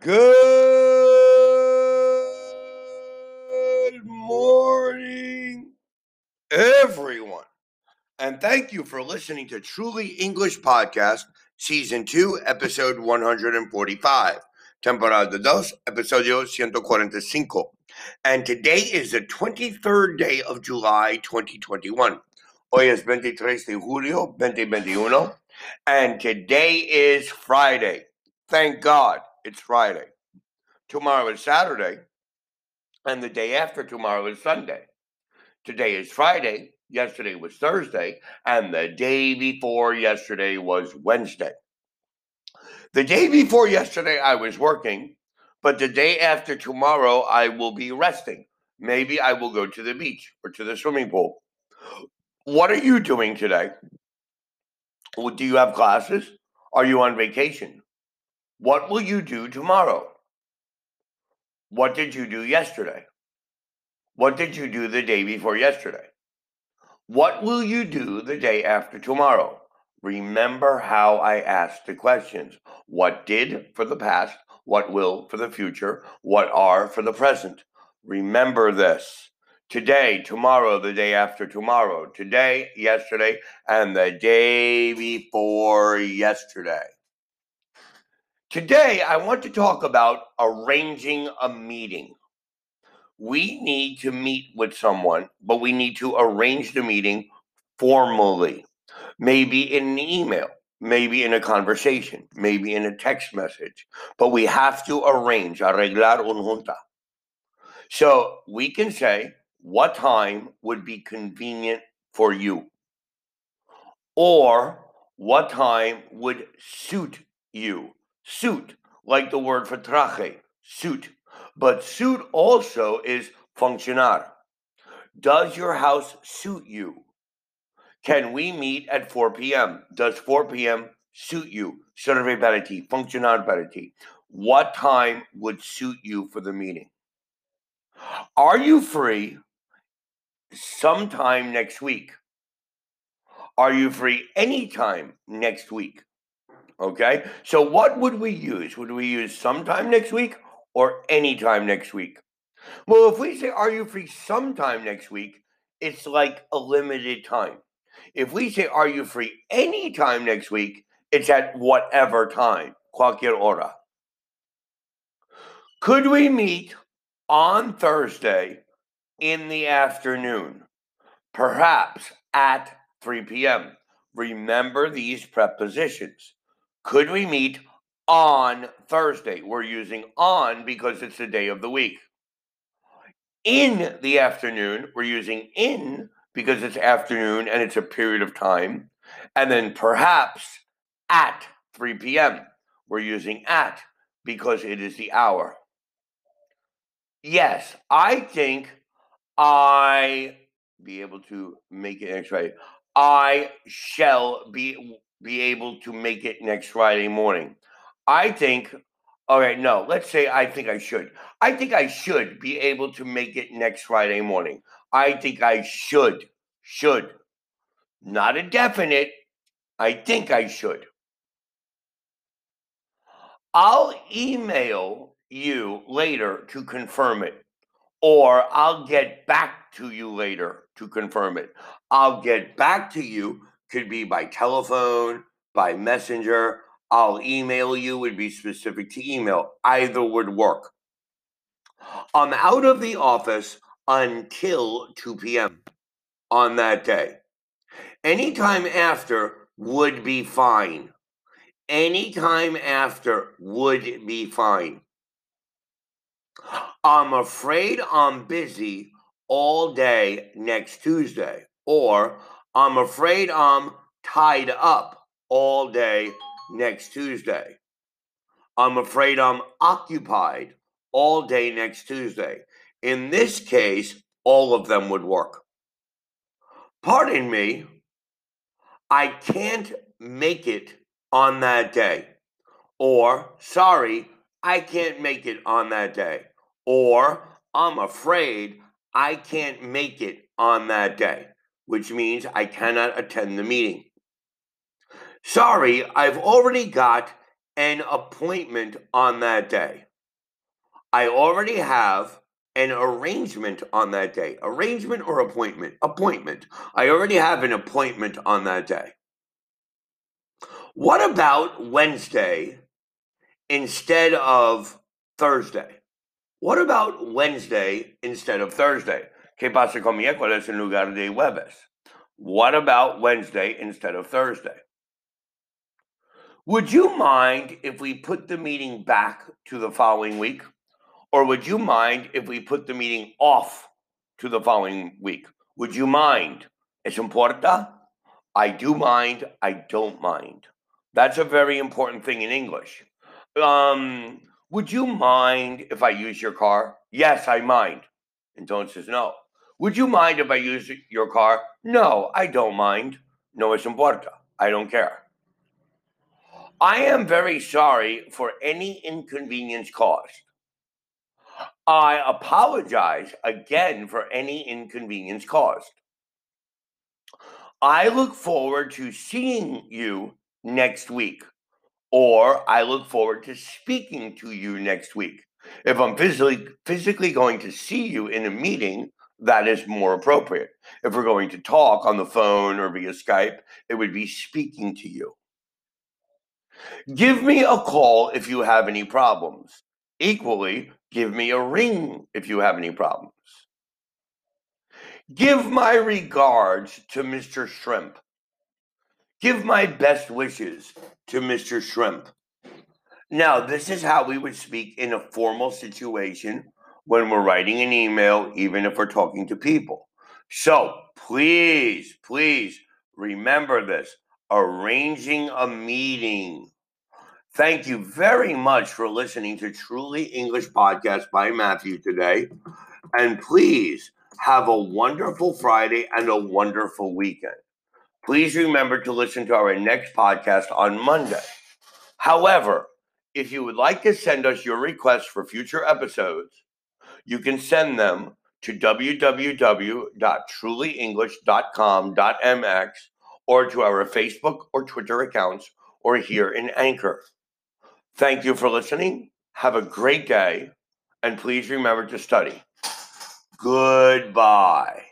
Good morning, everyone. And thank you for listening to Truly English Podcast, Season 2, Episode 145, Temporada 2, Episodio 145. And today is the 23rd day of July 2021. Hoy es 23 de julio 2021. And today is Friday. Thank God it's Friday. Tomorrow is Saturday, and the day after tomorrow is Sunday. Today is Friday, yesterday was Thursday, and the day before yesterday was Wednesday. The day before yesterday, I was working, but the day after tomorrow, I will be resting. Maybe I will go to the beach or to the swimming pool. What are you doing today? Do you have classes? Are you on vacation? What will you do tomorrow? What did you do yesterday? What did you do the day before yesterday? What will you do the day after tomorrow? Remember how I asked the questions. What did for the past? What will for the future? What are for the present? Remember this. Today, tomorrow, the day after tomorrow, today, yesterday, and the day before yesterday. Today, I want to talk about arranging a meeting. We need to meet with someone, but we need to arrange the meeting formally, maybe in an email, maybe in a conversation, maybe in a text message, but we have to arrange, arreglar un junta. So we can say what time would be convenient for you, or what time would suit you suit, like the word for traje, suit. But suit also is funcionar. Does your house suit you? Can we meet at 4 p.m.? Does 4 p.m. suit you? Serve para ti, funcionar para ti. What time would suit you for the meeting? Are you free sometime next week? Are you free anytime next week? Okay. So what would we use? Would we use sometime next week or anytime next week? Well, if we say, Are you free sometime next week? It's like a limited time. If we say, Are you free anytime next week? It's at whatever time, cualquier hora. Could we meet on Thursday in the afternoon? Perhaps at 3 p.m. Remember these prepositions. Could we meet on Thursday? We're using on because it's the day of the week. In the afternoon, we're using in because it's afternoon and it's a period of time. And then perhaps at 3 p.m., we're using at because it is the hour. Yes, I think I be able to make it Friday. I shall be be able to make it next Friday morning. I think, all right, no, let's say I think I should. I think I should be able to make it next Friday morning. I think I should, should. Not a definite. I think I should. I'll email you later to confirm it, or I'll get back to you later to confirm it. I'll get back to you could be by telephone, by messenger. I'll email you would be specific to email. Either would work. I'm out of the office until 2 p.m. on that day. Anytime after would be fine. Anytime after would be fine. I'm afraid I'm busy all day next Tuesday. Or I'm afraid I'm tied up all day next Tuesday. I'm afraid I'm occupied all day next Tuesday. In this case, all of them would work. Pardon me, I can't make it on that day. Or, sorry, I can't make it on that day. Or, I'm afraid I can't make it on that day which means I cannot attend the meeting. Sorry, I've already got an appointment on that day. I already have an arrangement on that day. Arrangement or appointment? Appointment. I already have an appointment on that day. What about Wednesday instead of Thursday? What about Wednesday instead of Thursday? ¿Qué pasa con miércoles en lugar de jueves? What about Wednesday instead of Thursday? Would you mind if we put the meeting back to the following week? Or would you mind if we put the meeting off to the following week? Would you mind? ¿Es importa? I do mind. I don't mind. That's a very important thing in English. Um, would you mind if I use your car? Yes, I mind. Entonces, no. Would you mind if I use your car? No, I don't mind. No es importa. I don't care. I am very sorry for any inconvenience caused. I apologize again for any inconvenience caused. I look forward to seeing you next week, or I look forward to speaking to you next week. If I'm physically physically going to see you in a meeting, that is more appropriate. If we're going to talk on the phone or via Skype, it would be speaking to you. Give me a call if you have any problems. Equally, give me a ring if you have any problems. Give my regards to Mr. Shrimp. Give my best wishes to Mr. Shrimp. Now, this is how we would speak in a formal situation when we're writing an email, even if we're talking to people. So please, please remember this arranging a meeting. Thank you very much for listening to Truly English Podcast by Matthew today. And please have a wonderful Friday and a wonderful weekend. Please remember to listen to our next podcast on Monday. However, if you would like to send us your requests for future episodes, you can send them to www.trulyenglish.com.mx or to our Facebook or Twitter accounts or here in Anchor. Thank you for listening. Have a great day. And please remember to study. Goodbye.